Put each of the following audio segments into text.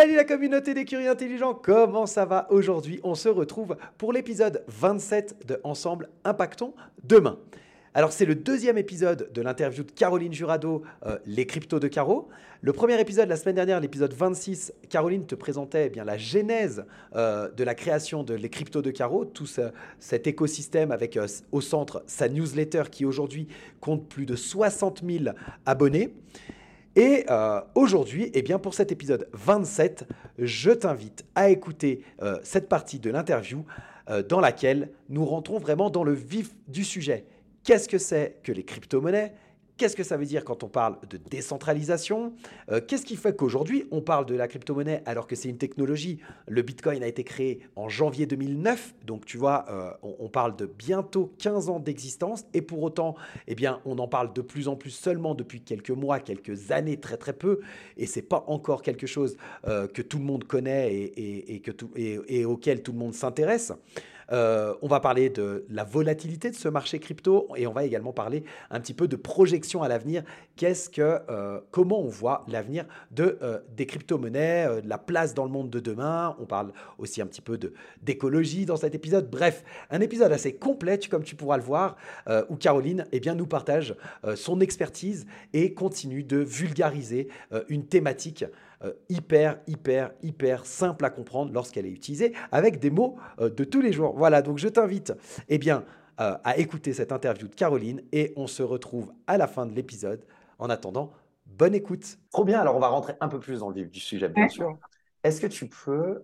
Salut la communauté des curieux intelligents, comment ça va aujourd'hui? On se retrouve pour l'épisode 27 de Ensemble Impactons demain. Alors c'est le deuxième épisode de l'interview de Caroline Jurado, euh, Les cryptos de Caro. Le premier épisode, la semaine dernière, l'épisode 26, Caroline te présentait eh bien, la genèse euh, de la création de Les cryptos de Caro, tout cet écosystème avec euh, au centre sa newsletter qui aujourd'hui compte plus de 60 000 abonnés. Et aujourd'hui, eh bien pour cet épisode 27, je t'invite à écouter cette partie de l'interview dans laquelle nous rentrons vraiment dans le vif du sujet. Qu'est-ce que c'est que les crypto-monnaies? Qu'est-ce que ça veut dire quand on parle de décentralisation? Euh, Qu'est-ce qui fait qu'aujourd'hui, on parle de la crypto-monnaie alors que c'est une technologie? Le Bitcoin a été créé en janvier 2009, donc tu vois, euh, on, parle de bientôt 15 ans d'existence, et pour autant, eh on en parle de plus en plus seulement depuis quelques mois, quelques années, très très peu, et c'est pas encore quelque chose euh, que tout le monde connaît et auquel tout le monde s'intéresse. Euh, on va parler de la volatilité de ce marché crypto et on va également parler un petit peu de projection à l'avenir. Qu'est-ce que, euh, comment on voit l'avenir euh, des crypto-monnaies, de la place dans le monde de demain? On parle aussi un petit peu d'écologie dans cet épisode. Bref, un épisode assez complet, comme tu pourras le voir, où Caroline eh bien, nous partage son expertise et continue de vulgariser une thématique euh, hyper, hyper, hyper simple à comprendre lorsqu'elle est utilisée avec des mots euh, de tous les jours. Voilà, donc je t'invite eh bien, euh, à écouter cette interview de Caroline et on se retrouve à la fin de l'épisode. En attendant, bonne écoute. Trop bien, alors on va rentrer un peu plus dans le vif du sujet, bien sûr. Est-ce que tu peux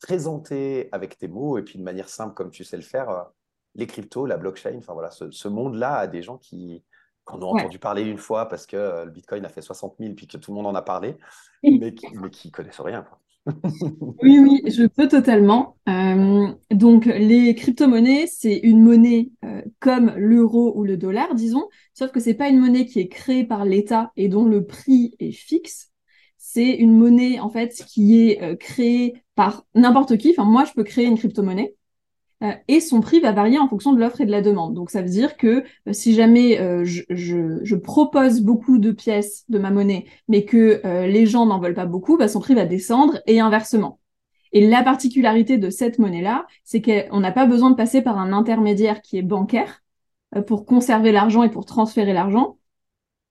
présenter avec tes mots et puis de manière simple comme tu sais le faire les cryptos, la blockchain, enfin voilà, ce monde-là à des gens qui, qu'on a entendu parler une fois parce que euh, le Bitcoin a fait 60 000 puis que tout le monde en a parlé, mais qui ne connaissent rien. oui, oui, je peux totalement. Euh, donc, les crypto-monnaies, c'est une monnaie euh, comme l'euro ou le dollar, disons, sauf que c'est pas une monnaie qui est créée par l'État et dont le prix est fixe. C'est une monnaie, en fait, qui est créée par n'importe qui. Enfin, moi, je peux créer une crypto-monnaie et son prix va varier en fonction de l'offre et de la demande. Donc ça veut dire que euh, si jamais euh, je, propose beaucoup de pièces de ma monnaie, mais que les gens n'en veulent pas beaucoup, bah, son prix va descendre et inversement. Et la particularité de cette monnaie-là, c'est qu'on n'a pas besoin de passer par un intermédiaire qui est bancaire pour conserver l'argent et pour transférer l'argent,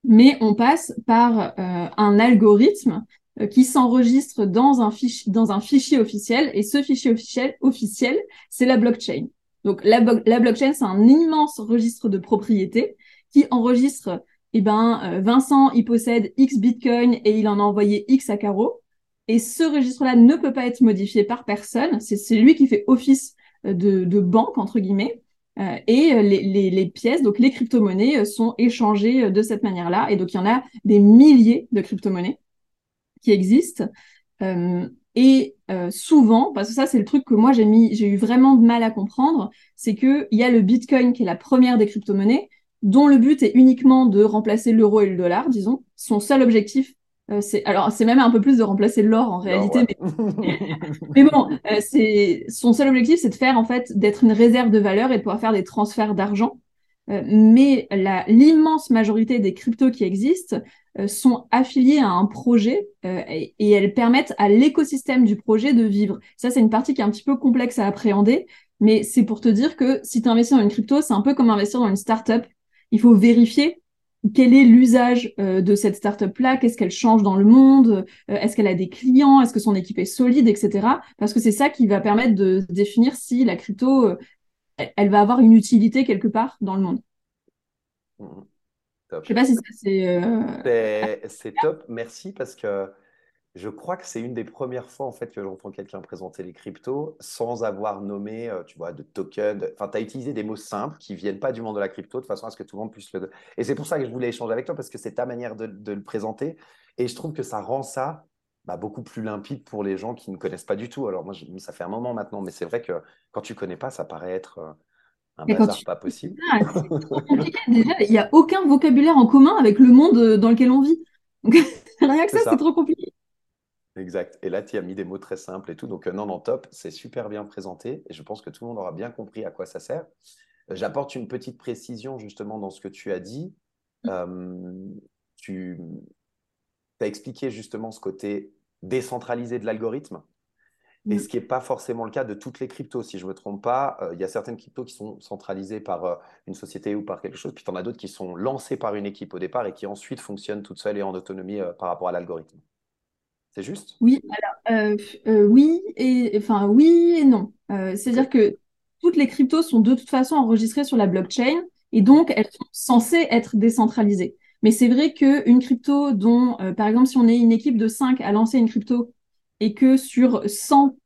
mais on passe par un algorithme euh, qui s'enregistre dans un, fichier, dans un fichier officiel et ce fichier officiel, officiel c'est la blockchain. Donc la, la blockchain, c'est un immense registre de propriété qui enregistre, eh ben, euh, Vincent, il possède X Bitcoin et il en a envoyé X à Caro. Et ce registre-là ne peut pas être modifié par personne. C'est lui qui fait office euh, de, de banque, entre guillemets. Euh, et les, les, les, pièces, donc les crypto-monnaies, sont échangées de cette manière-là. Et donc, il y en a des milliers de crypto-monnaies qui existent. Euh, et euh, souvent, parce que ça c'est le truc que moi j'ai mis, j'ai eu vraiment de mal à comprendre, c'est que il y a le Bitcoin qui est la première des crypto-monnaies, dont le but est uniquement de remplacer l'euro et le dollar, disons. Son seul objectif, euh, c'est alors c'est même un peu plus de remplacer l'or en réalité, mais, mais, bon, c'est son seul objectif, c'est de faire en fait d'être une réserve de valeur et de pouvoir faire des transferts d'argent. Mais l'immense majorité des cryptos qui existent euh, sont affiliées à un projet euh, et, elles permettent à l'écosystème du projet de vivre. Ça, c'est une partie qui est un petit peu complexe à appréhender, mais c'est pour te dire que si tu investis dans une crypto, c'est un peu comme investir dans une startup. Il faut vérifier quel est l'usage de cette startup-là, qu'est-ce qu'elle change dans le monde, est-ce qu'elle a des clients, est-ce que son équipe est solide, etc. Parce que c'est ça qui va permettre de définir si la crypto, elle va avoir une utilité quelque part dans le monde. Mmh. Je sais pas si ça c'est. C'est top, merci parce que je crois que c'est une des premières fois en fait que j'entends quelqu'un présenter les cryptos sans avoir nommé, euh, tu vois, de token. Enfin, tu as utilisé des mots simples qui viennent pas du monde de la crypto de façon à ce que tout le monde puisse le. Et c'est pour ça que je voulais échanger avec toi parce que c'est ta manière de, le présenter et je trouve que ça rend ça bah, beaucoup plus limpide pour les gens qui ne connaissent pas du tout. Alors moi, ça fait un moment maintenant, mais c'est vrai que quand tu connais pas, ça paraît être euh, un bazar pas possible. Ah, Déjà, il n'y a aucun vocabulaire en commun avec le monde euh, dans lequel on vit. Donc, rien que ça. c'est trop compliqué. Exact. Et là, tu as mis des mots très simples et tout. Donc, euh, non, non, top. C'est super bien présenté. Et je pense que tout le monde aura bien compris à quoi ça sert. J'apporte une petite précision justement dans ce que tu as dit. Euh, tu as expliqué justement ce côté décentralisé de l'algorithme. Et ce qui n'est pas forcément le cas de toutes les cryptos. Si je ne me trompe pas, il y a certaines cryptos qui sont centralisées par une société ou par quelque chose, puis tu en as d'autres qui sont lancées par une équipe au départ et qui ensuite fonctionnent toutes seules et en autonomie par rapport à l'algorithme. C'est juste? Oui, alors euh, euh, oui et enfin oui et non. Euh, c'est-à-dire que toutes les cryptos sont de toute façon enregistrées sur la blockchain et donc elles sont censées être décentralisées. Mais c'est vrai qu'une crypto dont, par exemple, si on est une équipe de 5 à lancer une crypto et que sur 100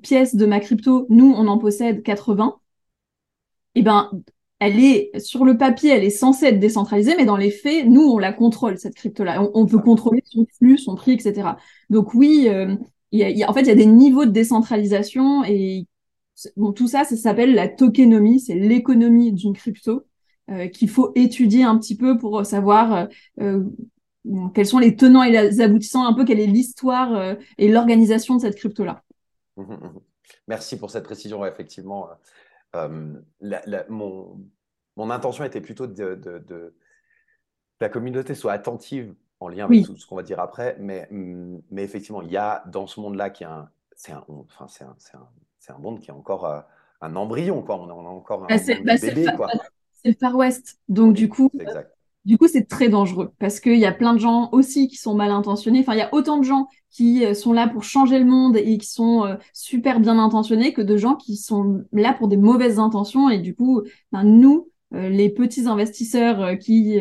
pièces de ma crypto, nous, on en possède 80, eh ben, elle est sur le papier, elle est censée être décentralisée, mais dans les faits, nous, on la contrôle, cette crypto-là. On, peut contrôler son flux, son prix, etc. Donc oui, euh, y en fait, il y a des niveaux de décentralisation et bon, tout ça, ça s'appelle la tokenomie, c'est l'économie d'une crypto euh, qu'il faut étudier un petit peu pour savoir euh, quels sont les tenants et les aboutissants, un peu quelle est l'histoire et l'organisation de cette crypto-là. Mmh, mmh, mmh. Merci pour cette précision, effectivement. Euh, mon, mon, intention était plutôt de, que la communauté soit attentive en lien avec tout ce qu'on va dire après, mais, mais effectivement, il y a dans ce monde-là qui un, c'est un, enfin, c'est un, un, un, monde qui est encore euh, un embryon, quoi. On a, encore un, bah, bah, bébé, quoi. C'est le Far West, donc du coup, exact. Du coup, c'est très dangereux parce qu'il y a plein de gens aussi qui sont mal intentionnés. Enfin, il y a autant de gens qui euh, sont là pour changer le monde et qui sont euh, super bien intentionnés que de gens qui sont là pour des mauvaises intentions. Et du coup, ben, nous, euh, les petits investisseurs qui,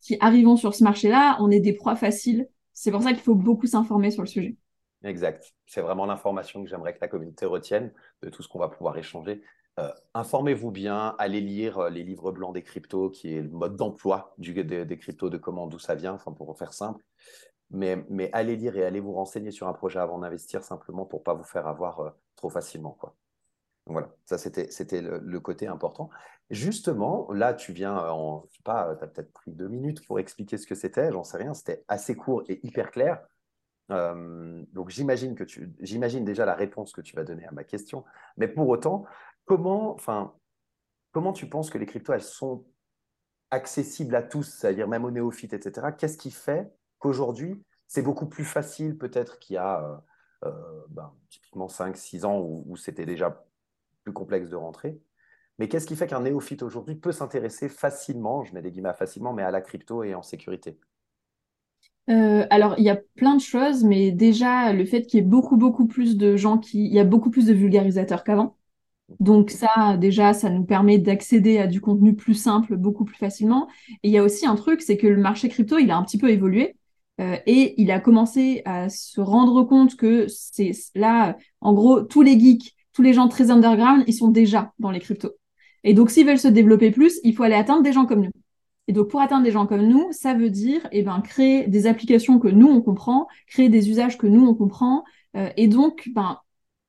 qui arrivons sur ce marché-là, on est des proies faciles. C'est pour ça qu'il faut beaucoup s'informer sur le sujet. Exact. C'est vraiment l'information que j'aimerais que la communauté retienne de tout ce qu'on va pouvoir échanger. Euh, informez-vous bien, allez lire euh, les livres blancs des cryptos, qui est le mode d'emploi des, des, cryptos, de comment, d'où ça vient, enfin pour faire simple. Mais, mais, allez lire et allez vous renseigner sur un projet avant d'investir simplement pour pas vous faire avoir euh, trop facilement. Quoi. voilà, ça c'était, c'était le, côté important. Justement, là tu viens, en, je sais pas, tu as peut-être pris deux minutes pour expliquer ce que c'était, j'en sais rien, c'était assez court et hyper clair. donc j'imagine que tu, j'imagine déjà la réponse que tu vas donner à ma question, mais pour autant, comment, enfin, comment tu penses que les cryptos, elles sont accessibles à tous, c'est-à-dire même aux néophytes, etc. Qu'est-ce qui fait qu'aujourd'hui, c'est beaucoup plus facile peut-être qu'il y a euh, euh, ben, typiquement 5-6 ans où, c'était déjà plus complexe de rentrer. Mais qu'est-ce qui fait qu'un néophyte aujourd'hui peut s'intéresser facilement, je mets des guillemets facilement, mais à la crypto et en sécurité? Euh, alors, il y a plein de choses, mais déjà, le fait qu'il y ait beaucoup, beaucoup plus de gens qui. Il y a beaucoup plus de vulgarisateurs qu'avant. Donc ça, déjà, ça nous permet d'accéder à du contenu plus simple, beaucoup plus facilement. Et il y a aussi un truc, c'est que le marché crypto, il a un petit peu évolué. Euh, et il a commencé à se rendre compte que c'est là, en gros, tous les geeks, tous les gens très underground, ils sont déjà dans les cryptos. Et donc, s'ils veulent se développer plus, il faut aller atteindre des gens comme nous. Et donc, pour atteindre des gens comme nous, ça veut dire eh ben, créer des applications que nous, on comprend, créer des usages que nous, on comprend. Euh, et donc, ben,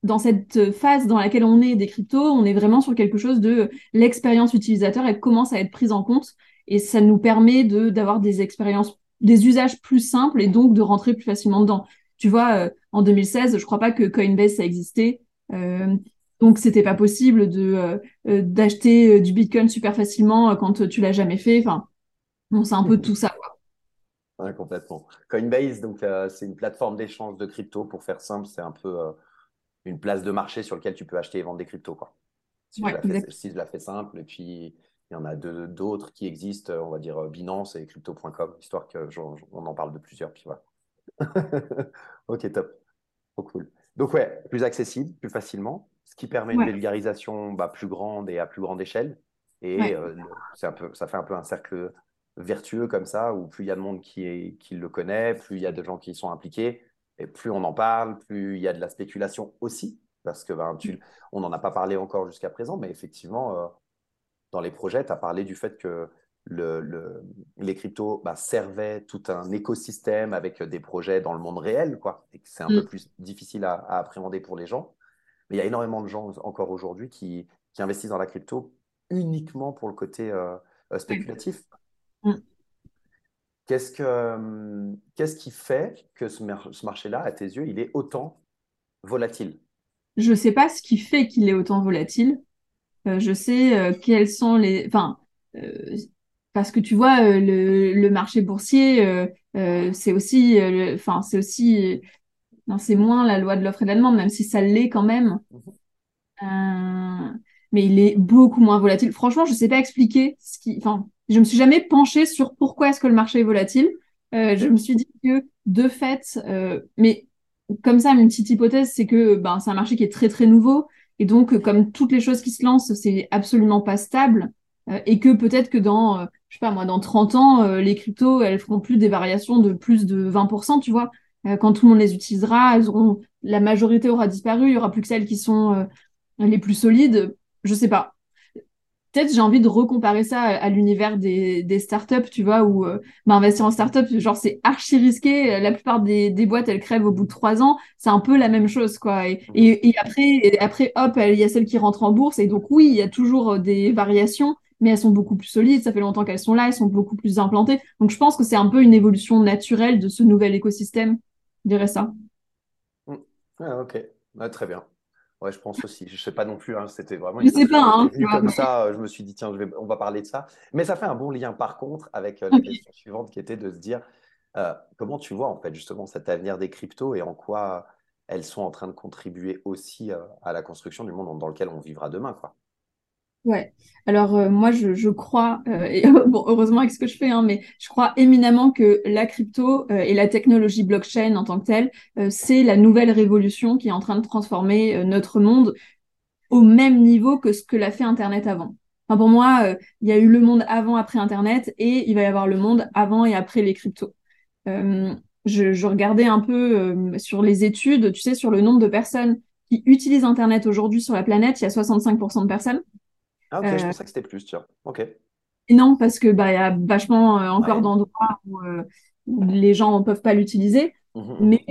dans cette phase dans laquelle on est des cryptos, on est vraiment sur quelque chose de l'expérience utilisateur, elle commence à être prise en compte et ça nous permet de d'avoir des expériences, des usages plus simples et donc de rentrer plus facilement dedans. Tu vois, euh, en 2016, je crois pas que Coinbase ça existait. Euh, donc c'était pas possible de euh, euh, d'acheter du Bitcoin super facilement quand tu l'as jamais fait. Enfin, bon, c'est un peu tout ça. Quoi. Ouais, complètement. Coinbase, donc c'est une plateforme d'échange de crypto. Pour faire simple, c'est un peu une place de marché sur laquelle tu peux acheter et vendre des cryptos. Quoi. Si, je, la fais, simple, et puis Il y en a d'autres qui existent, on va dire Binance et crypto.com, histoire qu'on en parle de plusieurs. Puis voilà. ok, top. Trop cool. Donc, ouais, plus accessible, plus facilement, ce qui permet une vulgarisation bah, plus grande et à plus grande échelle. Et euh, un peu, ça fait un peu un cercle vertueux comme ça, où plus il y a de monde qui, qui le connaît, plus il y a de gens qui sont impliqués, et plus on en parle, plus il y a de la spéculation aussi, parce que ben, tu, on n'en a pas parlé encore jusqu'à présent, mais effectivement, euh, dans les projets, tu as parlé du fait que le, les cryptos bah, servaient tout un écosystème avec des projets dans le monde réel, quoi, et que c'est un peu mm. plus difficile à, appréhender pour les gens. Mais il y a énormément de gens encore aujourd'hui qui, qui, investissent dans la crypto uniquement pour le côté euh, euh, spéculatif. Mm. Qu'est-ce, que, euh, qu'est-ce qui fait que ce, ce marché-là, à tes yeux, il est autant volatile? Je ne sais pas ce qui fait qu'il est autant volatile. je sais quels sont les... Enfin, parce que tu vois, euh, le, marché boursier, euh, euh, c'est aussi, enfin, c'est aussi, non, c'est moins la loi de l'offre et de la demande, même si ça l'est quand même. mais il est beaucoup moins volatile. Franchement, je ne sais pas expliquer ce qui, enfin, je me suis jamais penchée sur pourquoi est-ce que le marché est volatile. je me suis dit que de fait, mais comme ça, une petite hypothèse, c'est que ben, c'est un marché qui est très très nouveau et donc comme toutes les choses qui se lancent, c'est absolument pas stable et que peut-être que dans je sais pas moi, dans 30 ans, euh, les cryptos, elles feront plus des variations de plus de 20%, tu vois. Euh, quand tout le monde les utilisera, elles auront, la majorité aura disparu, il y aura plus que celles qui sont euh, les plus solides. Je sais pas. Peut-être j'ai envie de recomparer ça à, l'univers des, startups, tu vois, où bah, investir en startup, genre c'est archi risqué. La plupart des, boîtes, elles crèvent au bout de trois ans. C'est un peu la même chose, quoi. Et, après, après, hop, il y a celles qui rentrent en bourse. Et donc oui, il y a toujours des variations mais elles sont beaucoup plus solides, ça fait longtemps qu'elles sont là, elles sont beaucoup plus implantées. Donc je pense que c'est un peu une évolution naturelle de ce nouvel écosystème, je dirais ça. Mm. Ah, ok, très bien. Ouais, je pense aussi. Je ne sais pas non plus. Hein, c'était vraiment. Je sais pas. Hein, comme ça, euh, je me suis dit tiens, je vais, on va parler de ça. Mais ça fait un bon lien par contre avec euh, la question suivante qui était de se dire euh, comment tu vois en fait justement cet avenir des cryptos et en quoi elles sont en train de contribuer aussi à la construction du monde dans lequel on vivra demain, quoi. Ouais. Alors euh, moi je, crois, euh, et bon heureusement avec ce que je fais, hein, mais je crois éminemment que la crypto euh, et la technologie blockchain en tant que telle, c'est la nouvelle révolution qui est en train de transformer notre monde au même niveau que ce que l'a fait Internet avant. Enfin, pour moi, il y a eu le monde avant après Internet et il va y avoir le monde avant et après les cryptos. Je, je, regardais un peu sur les études, tu sais, sur le nombre de personnes qui utilisent Internet aujourd'hui sur la planète, il y a 65% de personnes. Ah, ok, je euh, pensais que c'était plus, tu vois. Ok. Non, parce que bah, y a vachement euh, encore d'endroits euh, où, les gens ne peuvent pas l'utiliser. Mmh, mmh, mmh. Mais,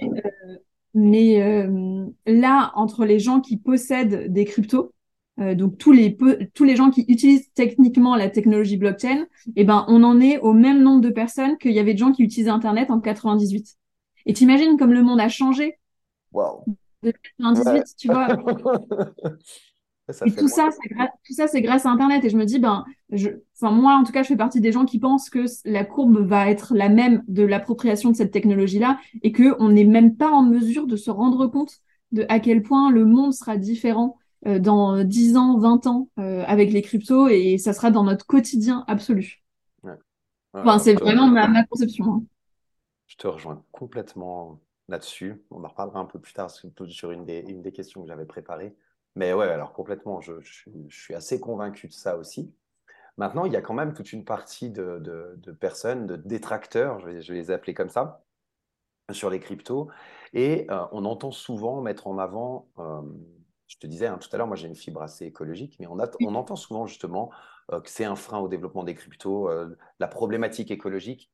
mais là, entre les gens qui possèdent des cryptos, donc tous les, tous les gens qui utilisent techniquement la technologie blockchain, eh ben, on en est au même nombre de personnes qu'il y avait de gens qui utilisaient Internet en 98. Et t'imagines comme le monde a changé? Wow. de 98, tu vois? et tout ça, tout ça, c'est grâce à Internet. Et je me dis, ben, je, enfin, moi, en tout cas, je fais partie des gens qui pensent que la courbe va être la même de l'appropriation de cette technologie-là et qu'on n'est même pas en mesure de se rendre compte de à quel point le monde sera différent euh, dans 10 ans, 20 ans euh, avec les cryptos et ça sera dans notre quotidien absolu. enfin, c'est vraiment ma, conception. Hein. Je te rejoins complètement là-dessus. On en reparlera un peu plus tard sur une des, une des questions que j'avais préparées. Mais ouais, alors complètement, je, suis assez convaincu de ça aussi. Maintenant, il y a quand même toute une partie de, personnes, de détracteurs, je vais, les appeler comme ça, sur les cryptos. Et euh, on entend souvent mettre en avant, euh, je te disais hein, tout à l'heure, moi j'ai une fibre assez écologique, mais on, on entend souvent justement euh, que c'est un frein au développement des cryptos, la problématique écologique,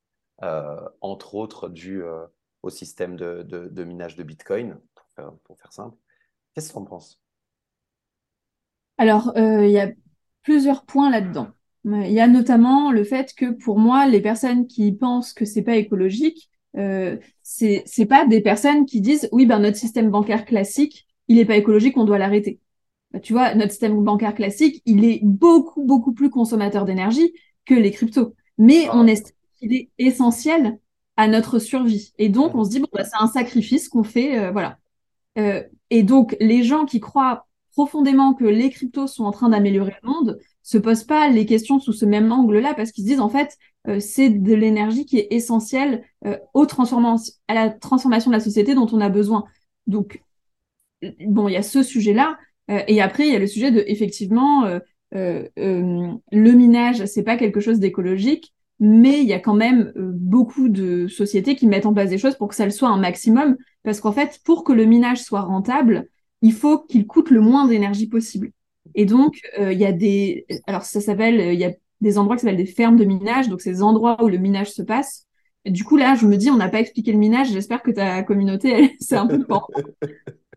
entre autres due au système de, minage de Bitcoin, pour pour faire simple. Qu'est-ce que tu en penses? Alors, euh, il y a plusieurs points là-dedans. Il y a notamment le fait que pour moi, les personnes qui pensent que c'est pas écologique, euh, c'est c'est pas des personnes qui disent oui ben notre système bancaire classique, il est pas écologique, on doit l'arrêter. Bah, tu vois, notre système bancaire classique, il est beaucoup beaucoup plus consommateur d'énergie que les cryptos, mais on estime qu'il est essentiel à notre survie. Et donc on se dit bon bah, c'est un sacrifice qu'on fait, euh, voilà. Euh, et donc les gens qui croient profondément que les cryptos sont en train d'améliorer le monde, se posent pas les questions sous ce même angle-là parce qu'ils se disent en fait euh, c'est de l'énergie qui est essentielle euh, à la transformation de la société dont on a besoin. Donc bon, il y a ce sujet-là et après il y a le sujet de effectivement le minage, c'est pas quelque chose d'écologique, mais il y a quand même beaucoup de sociétés qui mettent en place des choses pour que ça le soit un maximum parce qu'en fait pour que le minage soit rentable, il faut qu'il coûte le moins d'énergie possible. Et donc, euh, il y a des, alors ça s'appelle, il y a des endroits qui s'appellent des fermes de minage, donc ces endroits où le minage se passe. du coup, là, je me dis, on n'a pas expliqué le minage. J'espère que ta communauté, c'est un peu fort.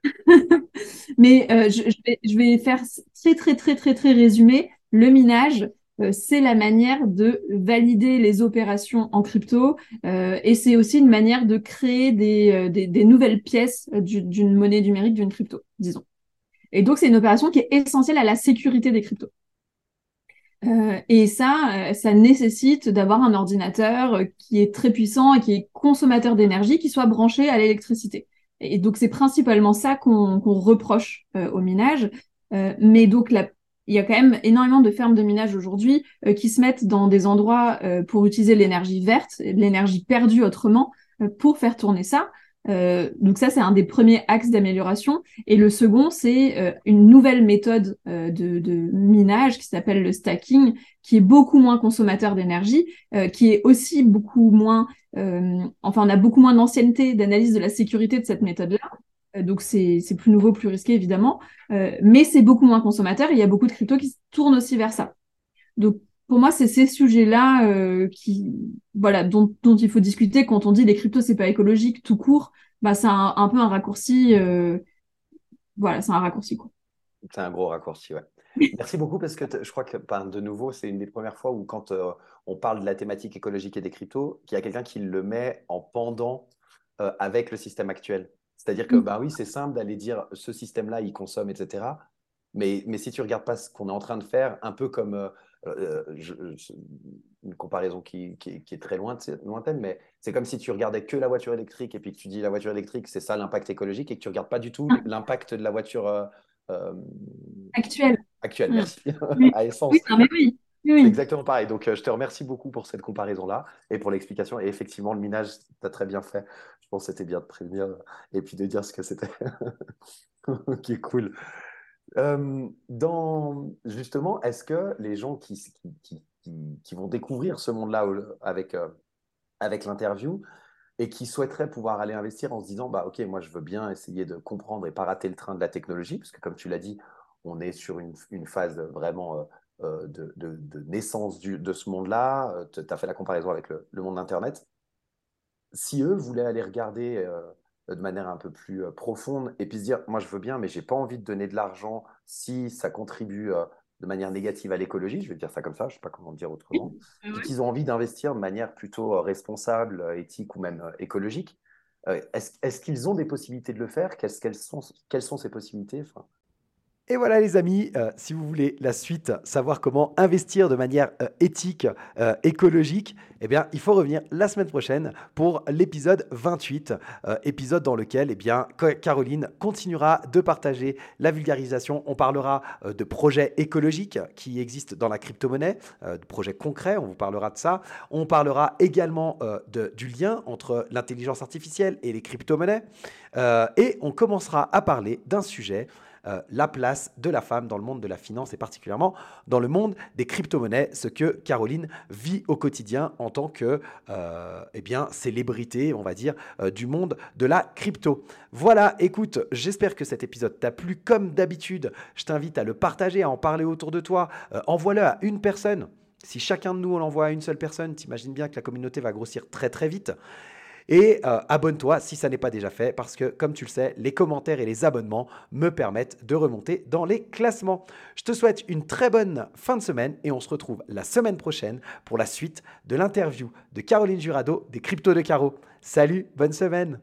Mais euh, je, vais, je vais faire très, très, très, très, très résumé. Le minage, euh, c'est la manière de valider les opérations en crypto euh, et c'est aussi une manière de créer des, euh, des, nouvelles pièces d'une monnaie numérique, d'une crypto, disons. Et donc, c'est une opération qui est essentielle à la sécurité des cryptos. et ça, ça nécessite d'avoir un ordinateur qui est très puissant et qui est consommateur d'énergie, qui soit branché à l'électricité. Et donc, c'est principalement ça qu'on reproche au minage. mais donc, la il y a quand même énormément de fermes de minage aujourd'hui euh, qui se mettent dans des endroits euh, pour utiliser l'énergie verte, l'énergie perdue autrement, euh, pour faire tourner ça. donc ça, c'est un des premiers axes d'amélioration. Et le second, c'est une nouvelle méthode de, de, minage qui s'appelle le stacking, qui est beaucoup moins consommateur d'énergie, qui est aussi beaucoup moins, enfin, on a beaucoup moins d'ancienneté d'analyse de la sécurité de cette méthode-là. Euh, donc c'est plus nouveau, plus risqué évidemment, euh, mais c'est beaucoup moins consommateur. Et il y a beaucoup de cryptos qui se tournent aussi vers ça. Donc pour moi, c'est ces sujets-là euh, qui, voilà, dont, dont, il faut discuter quand on dit les cryptos c'est pas écologique tout court. Bah c'est un, peu un raccourci. voilà, c'est un raccourci quoi. C'est un gros raccourci, ouais. Merci beaucoup parce que je crois que de nouveau, c'est une des premières fois où quand on parle de la thématique écologique et des cryptos, qu'il y a quelqu'un qui le met en pendant avec le système actuel. C'est-à-dire que, mm. bah oui, c'est simple d'aller dire ce système-là, il consomme, etc. Mais, mais si tu regardes pas ce qu'on est en train de faire, un peu comme euh, euh, une comparaison qui, qui, est très lointaine, mais c'est comme si tu regardais que la voiture électrique et puis que tu dis la voiture électrique, c'est ça l'impact écologique et que tu regardes pas du tout ah. l'impact de la voiture euh, actuelle. Actuelle, mm. merci. à essence. Oui, mais oui. Exactement pareil. Donc, je te remercie beaucoup pour cette comparaison-là et pour l'explication. Et effectivement, le minage, tu as très bien fait. Je pense que c'était bien de prévenir et puis de dire ce que c'était. qui est cool. Euh, dans, justement, est-ce que les gens qui, qui, qui, vont découvrir ce monde-là avec, euh, avec l'interview et qui souhaiteraient pouvoir aller investir en se disant, bah, OK, moi, je veux bien essayer de comprendre et pas rater le train de la technologie, parce que comme tu l'as dit, on est sur une phase vraiment euh, de, de, naissance du, de ce monde-là. tu as fait la comparaison avec le, le monde d'Internet. Si eux voulaient aller regarder euh, de manière un peu plus euh, profonde et puis se dire, moi je veux bien, mais j'ai pas envie de donner de l'argent si ça contribue euh, de manière négative à l'écologie, je vais dire ça comme ça, je sais pas comment le dire autrement, et qu'ils ont envie d'investir de manière plutôt responsable, éthique ou même écologique, est-ce qu'ils ont des possibilités de le faire? Quelles, sont, quelles sont ces possibilités? Et voilà les amis, euh, si vous voulez la suite, savoir comment investir de manière euh, éthique, euh, écologique, eh bien, il faut revenir la semaine prochaine pour l'épisode 28, épisode dans lequel eh bien, Caroline continuera de partager la vulgarisation. On parlera de projets écologiques qui existent dans la crypto-monnaie, de projets concrets, on vous parlera de ça. On parlera également du lien entre l'intelligence artificielle et les crypto-monnaies. et on commencera à parler d'un sujet euh, la place de la femme dans le monde de la finance et particulièrement dans le monde des crypto-monnaies, ce que Caroline vit au quotidien en tant que euh, eh bien, célébrité, on va dire, euh, du monde de la crypto. Voilà, écoute, j'espère que cet épisode t'a plu. Comme d'habitude, je t'invite à le partager, à en parler autour de toi. Envoie-le à une personne. Si chacun de nous, l'envoie à une seule personne, t'imagines bien que la communauté va grossir très très vite. Et euh, abonne-toi si ça n'est pas déjà fait, parce que comme tu le sais, les commentaires et les abonnements me permettent de remonter dans les classements. Je te souhaite une très bonne fin de semaine et on se retrouve la semaine prochaine pour la suite de l'interview de Caroline Jurado des Cryptos de Caro. Salut, bonne semaine